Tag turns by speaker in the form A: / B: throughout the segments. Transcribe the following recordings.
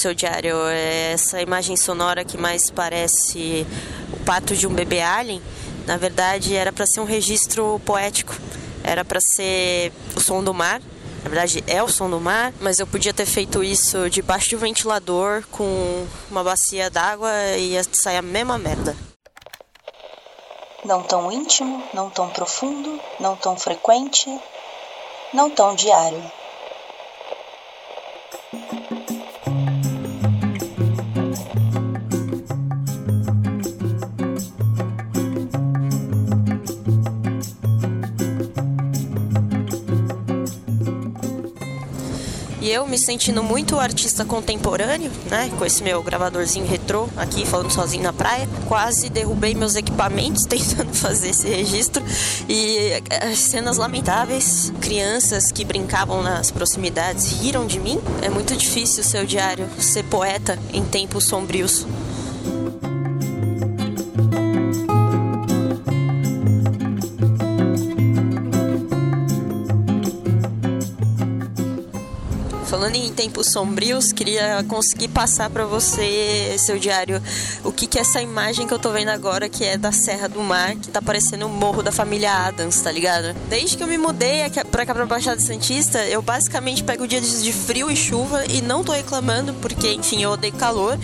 A: seu diário. É essa imagem sonora que mais parece o pato de um bebê alien, na verdade era para ser um registro poético. Era para ser o som do mar. Na verdade é o som do mar, mas eu podia ter feito isso debaixo de um ventilador com uma bacia d'água e ia sair a mesma merda.
B: Não tão íntimo, não tão profundo, não tão frequente, não tão diário.
A: Eu me sentindo muito artista contemporâneo, né? Com esse meu gravadorzinho retrô aqui, falando sozinho na praia. Quase derrubei meus equipamentos tentando fazer esse registro. E as cenas lamentáveis. Crianças que brincavam nas proximidades riram de mim. É muito difícil seu diário ser poeta em tempos sombrios. Tempos sombrios, queria conseguir passar para você, seu diário, o que, que é essa imagem que eu tô vendo agora, que é da Serra do Mar, que tá parecendo o morro da família Adams, tá ligado? Desde que eu me mudei pra cá pra Baixada Santista, eu basicamente pego dias de frio e chuva e não tô reclamando, porque, enfim, eu odeio calor,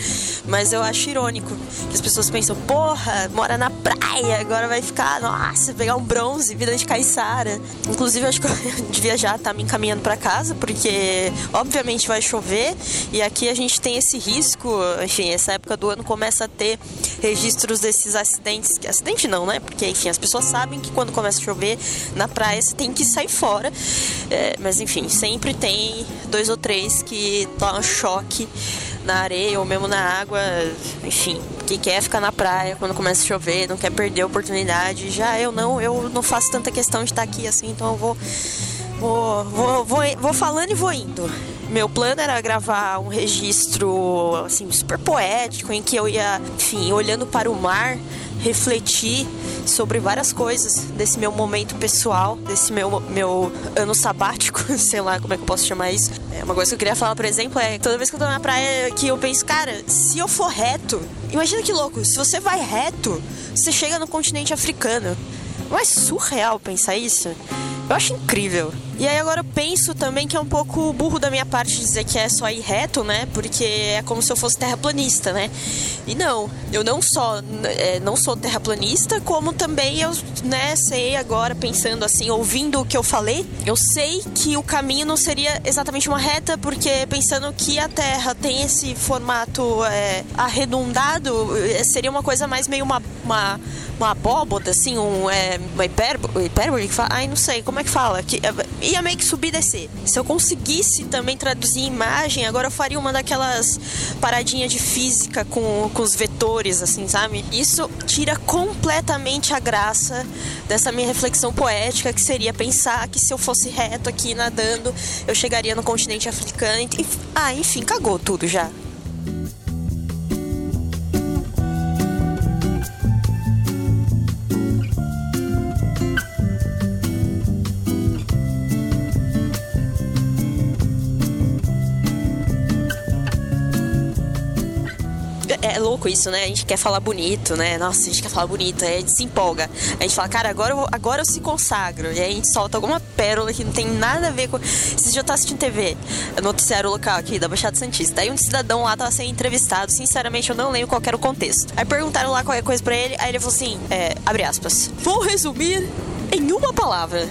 A: mas eu acho irônico que as pessoas pensam, porra, mora na praia, agora vai ficar, nossa, pegar um bronze, vida de caiçara. Inclusive, acho que eu devia já estar tá me encaminhando para casa, porque obviamente vai chover e aqui a gente tem esse risco, enfim, essa época do ano começa a ter registros desses acidentes, acidente não, né? Porque enfim, as pessoas sabem que quando começa a chover na praia você tem que sair fora, é, mas enfim, sempre tem dois ou três que tomam choque na areia ou mesmo na água, enfim, que quer ficar na praia quando começa a chover, não quer perder a oportunidade. Já eu não, eu não faço tanta questão de estar aqui assim, então eu vou Vou, vou, vou, vou falando e vou indo. Meu plano era gravar um registro assim super poético em que eu ia, enfim, olhando para o mar, refletir sobre várias coisas desse meu momento pessoal, desse meu, meu ano sabático, sei lá como é que eu posso chamar isso. É, uma coisa que eu queria falar, por exemplo, é toda vez que eu tô na praia que eu penso, cara, se eu for reto, imagina que louco, se você vai reto, você chega no continente africano. Não é surreal pensar isso? Eu acho incrível. E aí agora eu penso também que é um pouco burro da minha parte dizer que é só ir reto, né? Porque é como se eu fosse terraplanista, né? E não, eu não só é, não sou terraplanista, como também eu, né, sei agora pensando assim, ouvindo o que eu falei, eu sei que o caminho não seria exatamente uma reta, porque pensando que a Terra tem esse formato é, arredondado, é, seria uma coisa mais meio uma, uma uma abóboda, assim, um, é, uma hipérbole, hipérbole que fala, ai, não sei, como é que fala? Que, é, ia meio que subir e descer. Se eu conseguisse também traduzir imagem, agora eu faria uma daquelas paradinhas de física com, com os vetores, assim, sabe? Isso tira completamente a graça dessa minha reflexão poética, que seria pensar que se eu fosse reto aqui nadando, eu chegaria no continente africano. E, ah, enfim, cagou tudo já. Louco isso, né? A gente quer falar bonito, né? Nossa, a gente quer falar bonito, aí a gente se empolga. A gente fala, cara, agora eu, agora eu se consagro. E aí a gente solta alguma pérola que não tem nada a ver com. Você já tá assistindo TV, noticiário local aqui da Baixada Santista. Aí um cidadão lá tava sendo entrevistado, sinceramente eu não lembro qual era o contexto. Aí perguntaram lá qualquer coisa pra ele, aí ele falou assim: é, abre aspas. Vou resumir em uma palavra: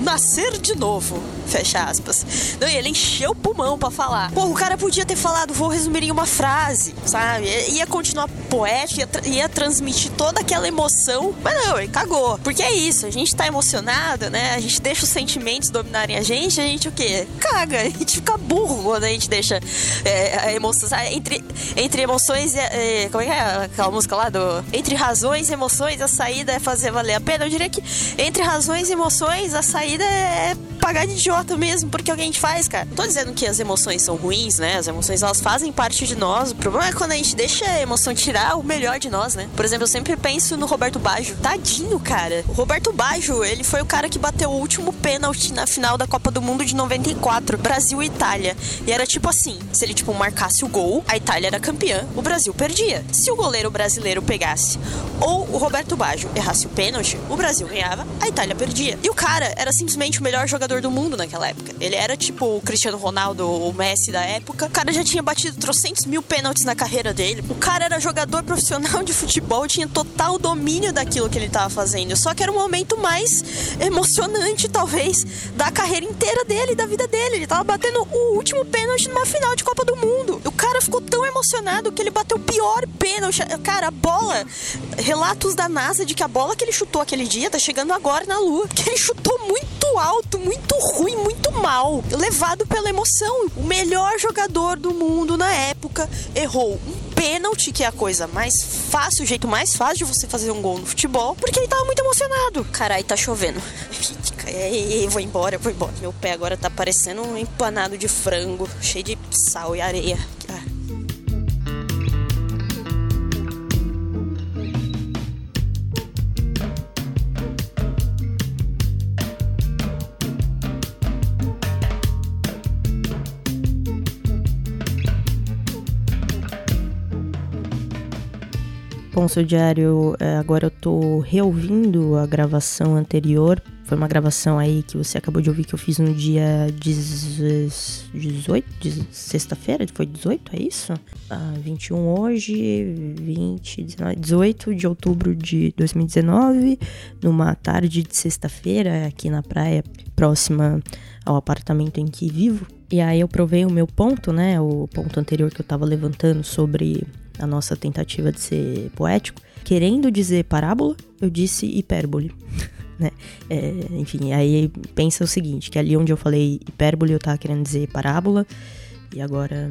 A: nascer de novo. Fecha aspas. Não, e ele encheu o pulmão para falar. Pô, o cara podia ter falado, vou resumir em uma frase, sabe? Ia continuar poético, ia, tra ia transmitir toda aquela emoção. Mas não, ele cagou. Porque é isso, a gente tá emocionado, né? A gente deixa os sentimentos dominarem a gente, a gente o quê? Caga. A gente fica burro quando a gente deixa é, a emoção. Sabe? Entre, entre emoções e. É, como é que é aquela música lá do. Entre razões e emoções, a saída é fazer valer a pena. Eu diria que entre razões e emoções, a saída i det pagar de idiota mesmo, porque é o que a gente faz, cara. Não tô dizendo que as emoções são ruins, né? As emoções elas fazem parte de nós. O problema é quando a gente deixa a emoção tirar o melhor de nós, né? Por exemplo, eu sempre penso no Roberto Baggio. Tadinho, cara. O Roberto Baggio, ele foi o cara que bateu o último pênalti na final da Copa do Mundo de 94, Brasil e Itália. E era tipo assim, se ele tipo marcasse o gol, a Itália era campeã, o Brasil perdia. Se o goleiro brasileiro pegasse ou o Roberto Baggio errasse o pênalti, o Brasil ganhava, a Itália perdia. E o cara era simplesmente o melhor jogador do mundo naquela época. Ele era tipo o Cristiano Ronaldo, o Messi da época. O cara já tinha batido trocentos mil pênaltis na carreira dele. O cara era jogador profissional de futebol, tinha total domínio daquilo que ele tava fazendo. Só que era o momento mais emocionante, talvez, da carreira inteira dele, da vida dele. Ele tava batendo o último pênalti numa final de Copa do Mundo. O cara ficou tão emocionado que ele bateu o pior pênalti. Cara, a bola. Relatos da NASA de que a bola que ele chutou aquele dia tá chegando agora na Lua. Que ele chutou muito alto, muito ruim, muito mal. Levado pela emoção. O melhor jogador do mundo na época errou um pênalti, que é a coisa mais fácil, o jeito mais fácil de você fazer um gol no futebol, porque ele tava muito emocionado. Carai, tá chovendo. Ei, vou embora, vou embora. Meu pé agora tá parecendo um empanado de frango, cheio de sal e areia.
C: Bom, seu diário, é, agora eu tô reouvindo a gravação anterior. Foi uma gravação aí que você acabou de ouvir que eu fiz no dia 18, de sexta-feira, foi 18, é isso? Ah, 21 hoje, 20, 19, 18 de outubro de 2019, numa tarde de sexta-feira, aqui na praia, próxima ao apartamento em que vivo. E aí eu provei o meu ponto, né? O ponto anterior que eu tava levantando sobre a nossa tentativa de ser poético. Querendo dizer parábola, eu disse hipérbole. né? É, enfim, aí pensa o seguinte, que ali onde eu falei hipérbole eu tava querendo dizer parábola, e agora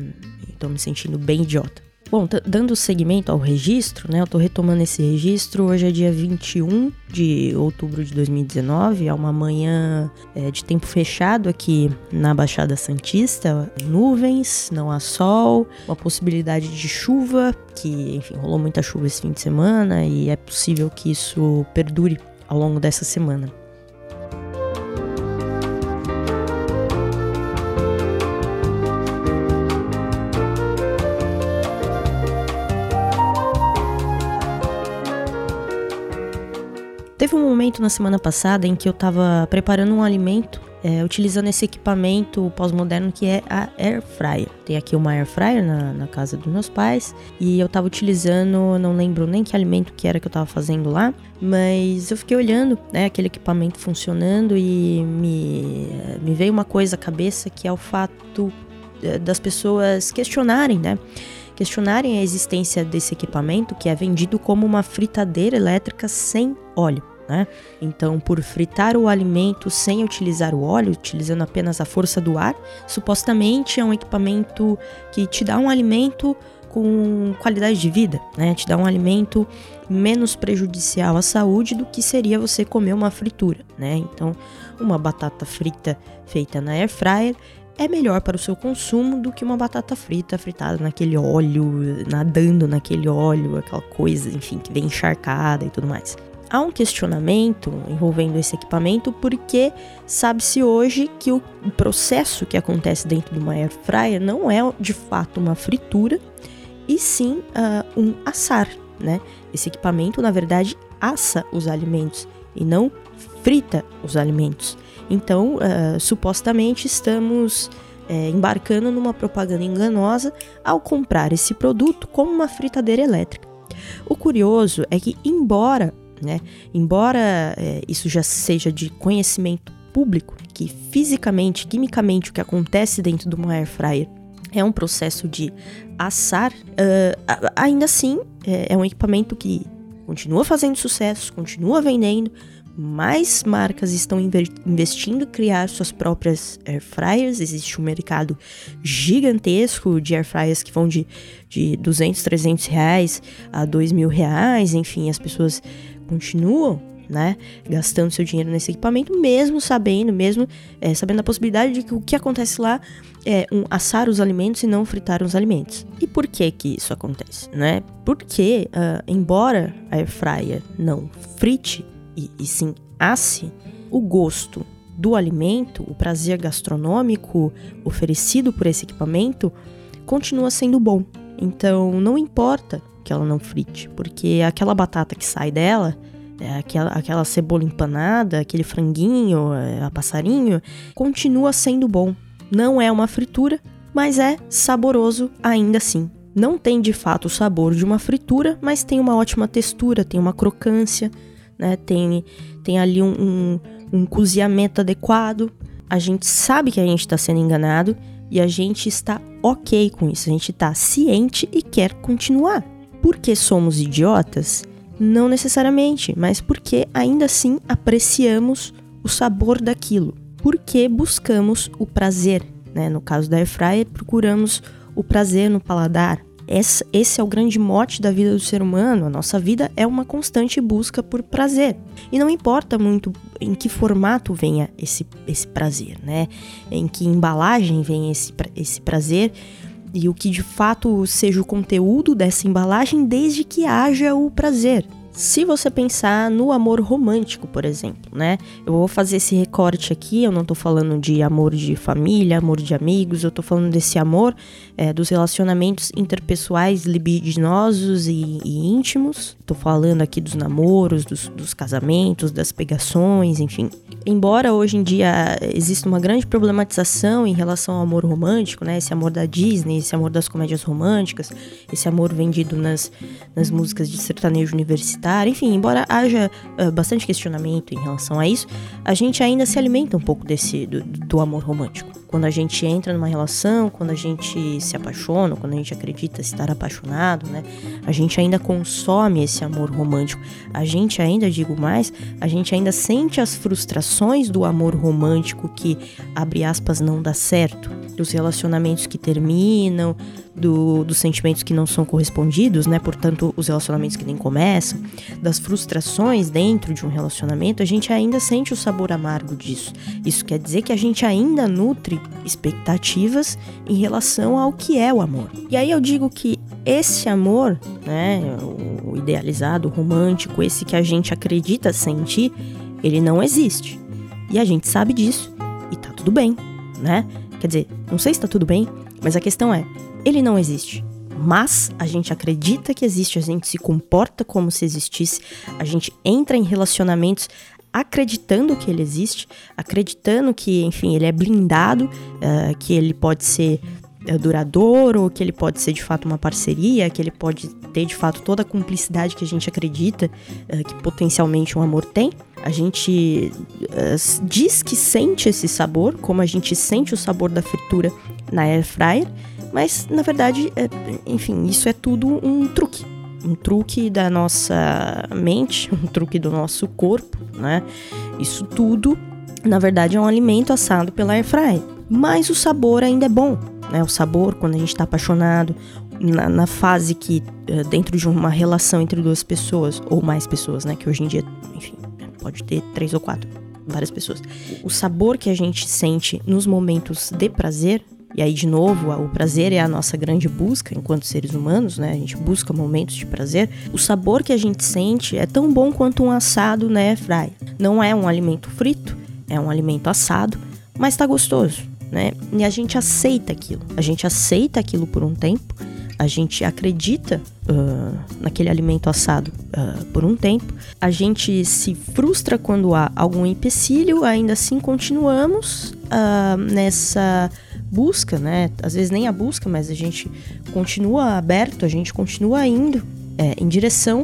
C: estou me sentindo bem idiota. Bom, dando seguimento ao registro, né? Eu tô retomando esse registro. Hoje é dia 21 de outubro de 2019. É uma manhã é, de tempo fechado aqui na Baixada Santista. Nuvens, não há sol, uma possibilidade de chuva, que, enfim, rolou muita chuva esse fim de semana e é possível que isso perdure ao longo dessa semana. Momento na semana passada em que eu estava preparando um alimento é, utilizando esse equipamento pós-moderno que é a Air Fryer. Tem aqui uma Air Fryer na, na casa dos meus pais e eu estava utilizando, não lembro nem que alimento que era que eu estava fazendo lá, mas eu fiquei olhando né, aquele equipamento funcionando e me, me veio uma coisa à cabeça que é o fato é, das pessoas questionarem, né? questionarem a existência desse equipamento que é vendido como uma fritadeira elétrica sem óleo. Né? Então, por fritar o alimento sem utilizar o óleo, utilizando apenas a força do ar, supostamente é um equipamento que te dá um alimento com qualidade de vida, né? Te dá um alimento menos prejudicial à saúde do que seria você comer uma fritura, né? Então, uma batata frita feita na air fryer é melhor para o seu consumo do que uma batata frita fritada naquele óleo, nadando naquele óleo, aquela coisa, enfim, que vem encharcada e tudo mais. Há um questionamento envolvendo esse equipamento porque sabe-se hoje que o processo que acontece dentro de uma air fryer não é de fato uma fritura, e sim uh, um assar, né? Esse equipamento, na verdade, assa os alimentos e não frita os alimentos. Então, uh, supostamente, estamos uh, embarcando numa propaganda enganosa ao comprar esse produto como uma fritadeira elétrica. O curioso é que, embora, né, embora uh, isso já seja de conhecimento público, que fisicamente, quimicamente, o que acontece dentro de uma air fryer é um processo de assar, ainda assim é um equipamento que continua fazendo sucesso, continua vendendo, mais marcas estão investindo em criar suas próprias air fryers. Existe um mercado gigantesco de air fryers que vão de, de 200, 300 reais a 2 mil reais. Enfim, as pessoas continuam né? Gastando seu dinheiro nesse equipamento, mesmo sabendo, mesmo é, sabendo a possibilidade de que o que acontece lá é um, assar os alimentos e não fritar os alimentos. E por que que isso acontece, né? Porque, uh, embora a air fryer não frite e, e sim asse, o gosto do alimento, o prazer gastronômico oferecido por esse equipamento continua sendo bom. Então, não importa que ela não frite, porque aquela batata que sai dela, é aquela, aquela cebola empanada, aquele franguinho, é, a passarinho, continua sendo bom. Não é uma fritura, mas é saboroso ainda assim. Não tem de fato o sabor de uma fritura, mas tem uma ótima textura, tem uma crocância, né? Tem, tem ali um, um, um cozinhamento adequado. A gente sabe que a gente está sendo enganado e a gente está ok com isso. A gente está ciente e quer continuar. Porque somos idiotas? Não necessariamente, mas porque ainda assim apreciamos o sabor daquilo. Porque buscamos o prazer. Né? No caso da air fryer, procuramos o prazer no paladar, esse, esse é o grande mote da vida do ser humano. A nossa vida é uma constante busca por prazer. E não importa muito em que formato venha esse, esse prazer, né? Em que embalagem vem esse, esse prazer e o que de fato seja o conteúdo dessa embalagem, desde que haja o prazer. Se você pensar no amor romântico, por exemplo, né? Eu vou fazer esse recorte aqui, eu não tô falando de amor de família, amor de amigos, eu tô falando desse amor é, dos relacionamentos interpessoais libidinosos e, e, íntimos. Tô falando aqui dos namoros, dos, dos casamentos, das pegações, enfim. Embora hoje em dia exista uma grande problematização em relação ao amor romântico, né? Esse amor da Disney, esse amor das comédias românticas, esse amor vendido nas, nas músicas de sertanejo universitário, enfim, embora haja uh, bastante questionamento em relação a isso, a gente ainda se alimenta um pouco desse do, do amor romântico quando a gente entra numa relação, quando a gente se apaixona, quando a gente acredita estar apaixonado, né? A gente ainda consome esse amor romântico. A gente ainda, digo mais, a gente ainda sente as frustrações do amor romântico que, abre aspas, não dá certo, dos relacionamentos que terminam, do, dos sentimentos que não são correspondidos, né? Portanto, os relacionamentos que nem começam, das frustrações dentro de um relacionamento, a gente ainda sente o sabor amargo disso. Isso quer dizer que a gente ainda nutre expectativas em relação ao que é o amor. E aí eu digo que esse amor, né, o idealizado, o romântico, esse que a gente acredita sentir, ele não existe. E a gente sabe disso e tá tudo bem, né? Quer dizer, não sei se tá tudo bem, mas a questão é, ele não existe. Mas a gente acredita que existe, a gente se comporta como se existisse, a gente entra em relacionamentos acreditando que ele existe, acreditando que, enfim, ele é blindado, uh, que ele pode ser uh, duradouro, que ele pode ser de fato uma parceria, que ele pode ter de fato toda a cumplicidade que a gente acredita uh, que potencialmente um amor tem. A gente diz que sente esse sabor, como a gente sente o sabor da fritura na air fryer, mas na verdade, é, enfim, isso é tudo um truque. Um truque da nossa mente, um truque do nosso corpo, né? Isso tudo, na verdade, é um alimento assado pela air fryer. Mas o sabor ainda é bom, né? O sabor, quando a gente está apaixonado, na, na, fase que, é, dentro de uma relação entre duas pessoas, ou mais pessoas, né? Que hoje em dia, enfim, pode ter três ou quatro, várias pessoas. O sabor que a gente sente nos momentos de prazer e aí, de novo, o prazer é a nossa grande busca enquanto seres humanos, né? A gente busca momentos de prazer. O sabor que a gente sente é tão bom quanto um assado na airfryer. Não é um alimento frito, é um alimento assado, mas tá gostoso, né? E a gente aceita aquilo. A gente aceita aquilo por um tempo. A gente acredita uh, naquele alimento assado uh, por um tempo. A gente se frustra quando há algum empecilho, ainda assim continuamos uh, nessa busca, né? Às vezes nem a busca, mas a gente continua aberto, a gente continua indo é, em direção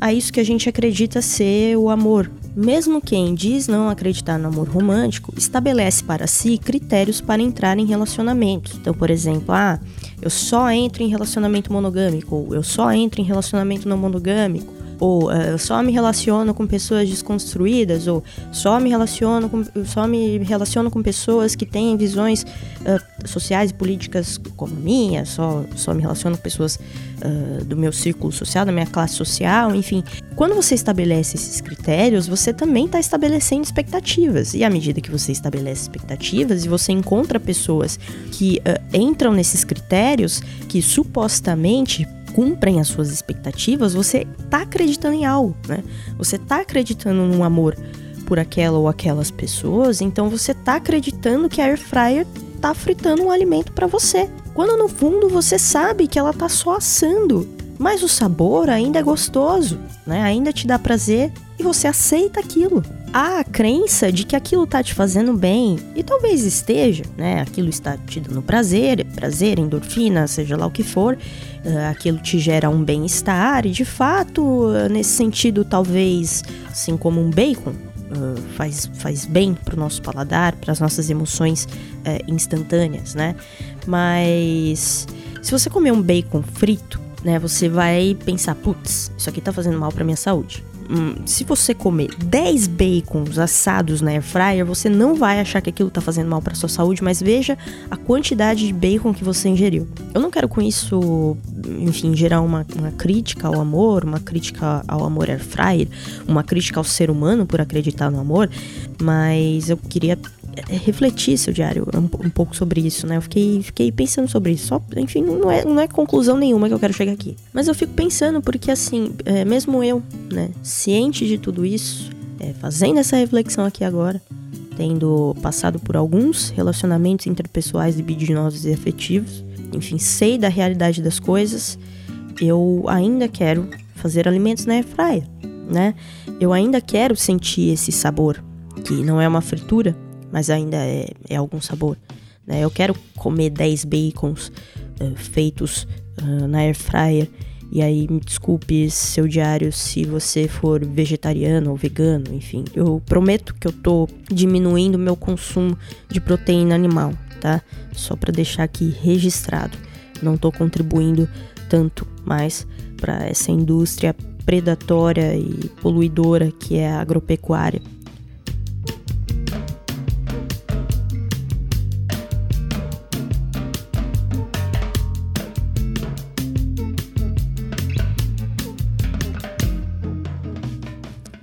C: a isso que a gente acredita ser o amor. Mesmo quem diz não acreditar no amor romântico, estabelece para si critérios para entrar em relacionamentos. Então, por exemplo, ah, eu só entro em relacionamento monogâmico, ou eu só entro em relacionamento não monogâmico, ou uh, só me relaciono com pessoas desconstruídas, ou só me relaciono com, só me relaciono com pessoas que têm visões uh, sociais e políticas como minha, só, só me relaciono com pessoas uh, do meu círculo social, da minha classe social, enfim. Quando você estabelece esses critérios, você também está estabelecendo expectativas. E à medida que você estabelece expectativas e você encontra pessoas que entram nesses critérios, que supostamente cumprem as suas expectativas, você tá acreditando em algo, né? Você tá acreditando num amor por aquela ou aquelas pessoas, então você tá acreditando que a air fryer tá fritando um alimento para você. Quando no fundo você sabe que ela tá só assando, mas o sabor ainda é gostoso, né? Ainda te dá prazer e você aceita aquilo há a crença de que aquilo tá te fazendo bem, e talvez esteja, né? Aquilo está te dando prazer, prazer, endorfina, seja lá o que for, uh, aquilo te gera um bem-estar, e de fato, uh, nesse sentido, talvez, assim como um bacon, uh, faz, faz bem pro nosso paladar, para as nossas emoções instantâneas, né? Mas se você comer um bacon frito, né, você vai pensar, putz, isso aqui tá fazendo mal para minha saúde se você comer 10 bacons assados na air fryer, você não vai achar que aquilo tá fazendo mal para sua saúde, mas veja a quantidade de bacon que você ingeriu. Eu não quero com isso, enfim, gerar uma, uma crítica ao amor, uma crítica ao amor air fryer, uma crítica ao ser humano por acreditar no amor, mas eu queria refletir seu diário um, um, pouco sobre isso, né? Eu fiquei, fiquei pensando sobre isso. Só, enfim, não é, não é conclusão nenhuma que eu quero chegar aqui. Mas eu fico pensando porque, assim, é, mesmo eu, né, ciente de tudo isso, é, fazendo essa reflexão aqui agora, tendo passado por alguns relacionamentos interpessoais libidinosos e afetivos, enfim, sei da realidade das coisas, eu ainda quero fazer alimentos na airfryer, né? Eu ainda quero sentir esse sabor, que não é uma fritura, mas ainda é, é algum sabor. Né? Eu quero comer 10 bacons uh, feitos uh, na air fryer. E aí, me desculpe, seu diário, se você for vegetariano ou vegano, enfim. Eu prometo que eu tô diminuindo meu consumo de proteína animal, tá? Só para deixar aqui registrado. Não tô contribuindo tanto mais para essa indústria predatória e poluidora que é a agropecuária.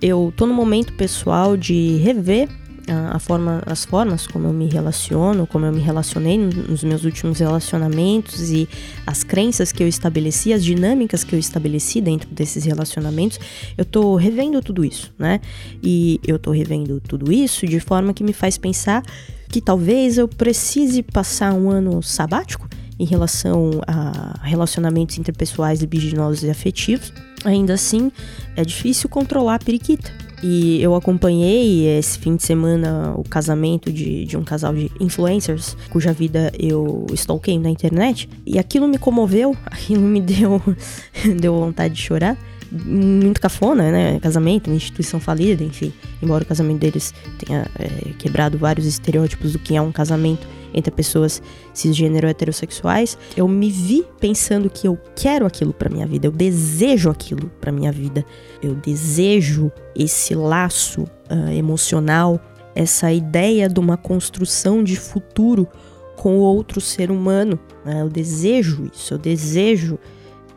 C: Eu tô no momento pessoal de rever a, a, forma, as formas como eu me relaciono, como eu me relacionei nos meus últimos relacionamentos e as crenças que eu estabeleci, as dinâmicas que eu estabeleci dentro desses relacionamentos, eu tô revendo tudo isso, né? E eu tô revendo tudo isso de forma que me faz pensar que talvez eu precise passar um ano sabático em relação a relacionamentos interpessoais, libidinosos e afetivos. Ainda assim, é difícil controlar a periquita. E eu acompanhei esse fim de semana o casamento de, de um casal de influencers, cuja vida eu stalkei na internet. E aquilo me comoveu, aquilo me deu, deu vontade de chorar muito cafona, né? Casamento, uma instituição falida, enfim. Embora o casamento deles tenha é, quebrado vários estereótipos do que é um casamento entre pessoas cisgênero heterossexuais, eu me vi pensando que eu quero aquilo para minha vida, eu desejo aquilo para minha vida, eu desejo esse laço uh, emocional, essa ideia de uma construção de futuro com outro ser humano. Né? Eu desejo isso, eu desejo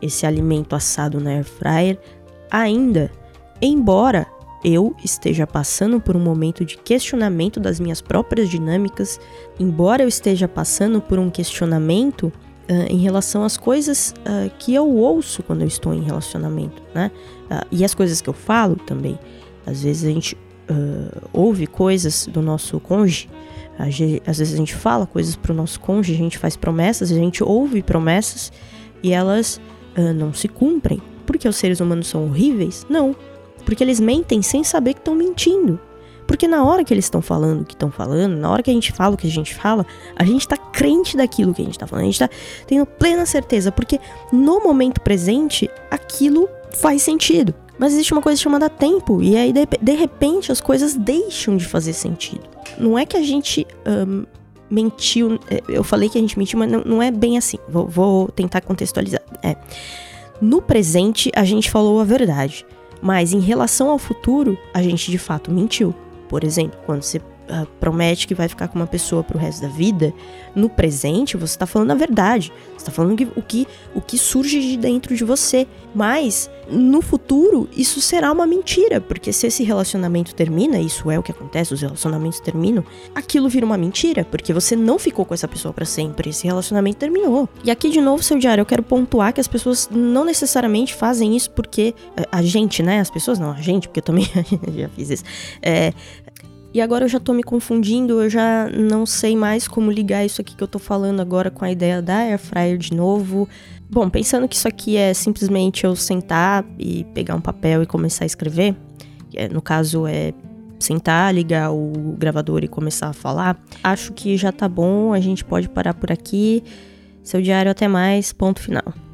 C: esse alimento assado na air fryer ainda, embora eu esteja passando por um momento de questionamento das minhas próprias dinâmicas, embora eu esteja passando por um questionamento uh, em relação às coisas uh, que eu ouço quando eu estou em relacionamento, né? Uh, e as coisas que eu falo também. Às vezes a gente ouve coisas do nosso cônjuge, às vezes a gente fala coisas para o nosso cônjuge, a gente faz promessas, a gente ouve promessas e elas não se cumprem. Porque os seres humanos são horríveis? Não. Porque eles mentem sem saber que estão mentindo. Porque na hora que eles estão falando o que estão falando, na hora que a gente fala o que a gente fala, a gente tá crente daquilo que a gente tá falando. A gente tá tendo plena certeza. Porque no momento presente, aquilo faz sentido. Mas existe uma coisa chamada tempo. E aí, de, de repente, as coisas deixam de fazer sentido. Não é que a gente. Mentiu. É, eu falei que a gente mentiu, mas não, não é bem assim. Vou, vou tentar contextualizar. É. No presente, a gente falou a verdade Mas em relação ao futuro, a gente de fato mentiu. Por exemplo, quando você uh, promete que vai ficar com uma pessoa pro resto da vida, no presente você tá falando a verdade. Você tá falando que, o, que, o que surge de dentro de você. Mas no futuro, isso será uma mentira, porque se esse relacionamento termina, isso é o que acontece, os relacionamentos terminam, aquilo vira uma mentira, porque você não ficou com essa pessoa para sempre, esse relacionamento terminou. E aqui de novo, seu diário, eu quero pontuar que as pessoas não necessariamente fazem isso porque eh, a gente, né? As pessoas não, a gente, porque eu também já fiz isso. É, e agora eu já tô me confundindo, eu já não sei mais como ligar isso aqui que eu tô falando agora com a ideia da air fryer de novo. Bom, pensando que isso aqui é simplesmente eu sentar e pegar um papel e começar a escrever, é, no caso é sentar, ligar o gravador e começar a falar, acho que já tá bom, a gente pode parar por aqui. Seu diário até mais, ponto final.